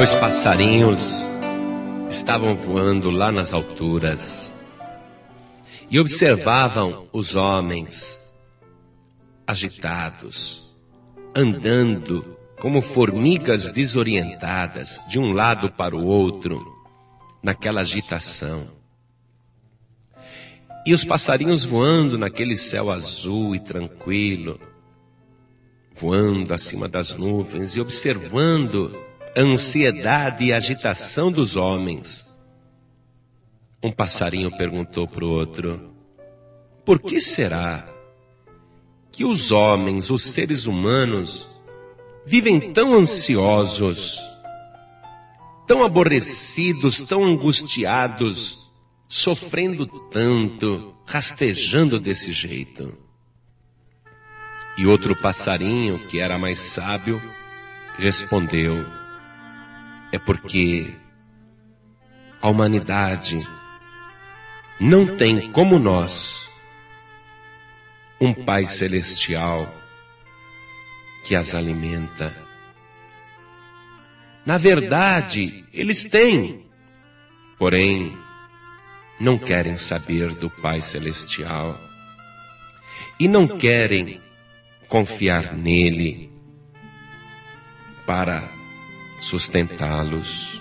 Dois passarinhos estavam voando lá nas alturas e observavam os homens agitados, andando como formigas desorientadas de um lado para o outro, naquela agitação. E os passarinhos voando naquele céu azul e tranquilo, voando acima das nuvens e observando ansiedade e agitação dos homens. Um passarinho perguntou para o outro: Por que será que os homens, os seres humanos, vivem tão ansiosos, tão aborrecidos, tão angustiados, sofrendo tanto, rastejando desse jeito? E outro passarinho, que era mais sábio, respondeu: É porque a humanidade não tem como nós um Pai celestial que as alimenta. Na verdade, eles têm, porém, não querem saber do Pai celestial e não querem confiar nele para sustentá-los.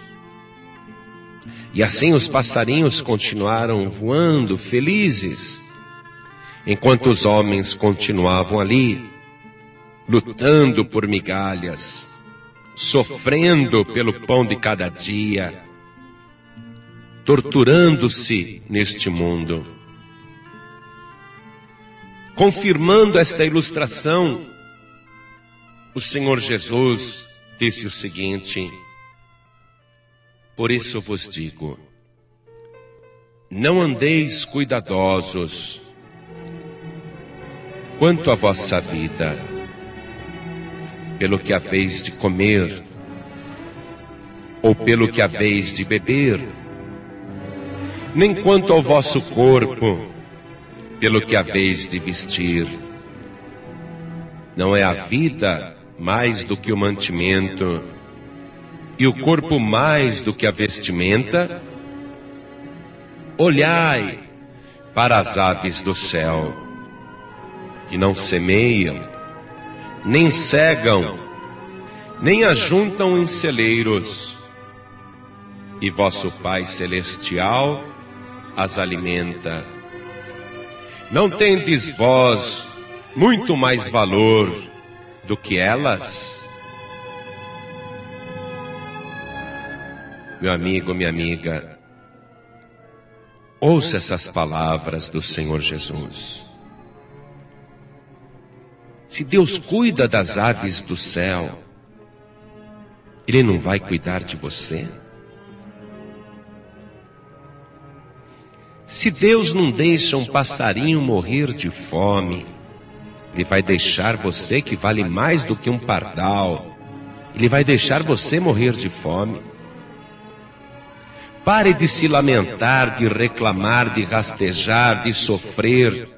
E assim os passarinhos continuaram voando felizes, enquanto os homens continuavam ali, lutando por migalhas, sofrendo pelo pão de cada dia, torturando-se neste mundo. Confirmando esta ilustração, o Senhor Jesus disse o seguinte: Por isso vos digo, não andeis cuidadosos quanto à vossa vida, pelo que haveis de comer, ou pelo que haveis de beber, nem quanto ao vosso corpo, pelo que haveis de vestir. Não é a vida mais do que o mantimento, e o corpo mais do que a vestimenta? Olhai para as aves do céu, que não semeiam, nem cegam, nem ajuntam em celeiros, e vosso Pai Celestial as alimenta. Não tendes vós muito mais valor do que elas? Meu amigo, minha amiga, ouça essas palavras do Senhor Jesus. Se Deus cuida das aves do céu, Ele não vai cuidar de você? Se Deus não deixa um passarinho morrer de fome, Ele vai deixar você que vale mais do que um pardal. Ele vai deixar você morrer de fome. Pare de se lamentar, de reclamar, de rastejar, de sofrer.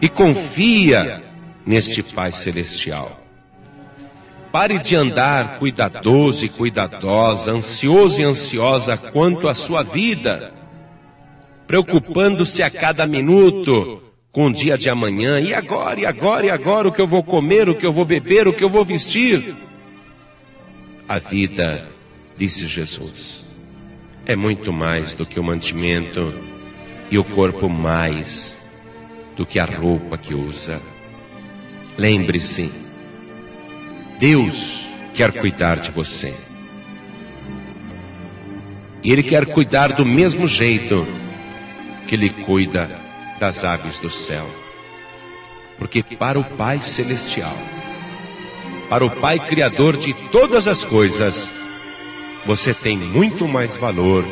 E confia neste Pai Celestial. Pare de andar cuidadoso e cuidadosa, ansioso e ansiosa quanto à sua vida preocupando-se a cada minuto com o dia de amanhã. E agora, e agora, e agora, o que eu vou comer, o que eu vou beber, o que eu vou vestir? A vida, disse Jesus, é muito mais do que o mantimento e o corpo mais do que a roupa que usa. Lembre-se, Deus quer cuidar de você. E Ele quer cuidar do mesmo jeito que Ele cuida das aves do céu. Porque para o Pai Celestial, para o Pai Criador de todas as coisas, você tem muito mais valor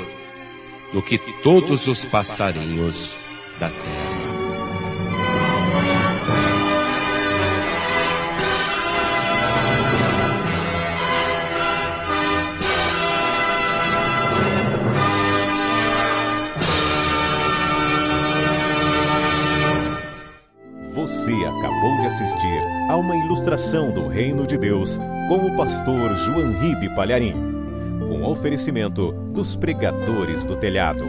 do que todos os passarinhos da terra. Você acabou de assistir a uma ilustração do Reino de Deus com o pastor João Ribe Palharim. Com oferecimento dos pregadores do telhado.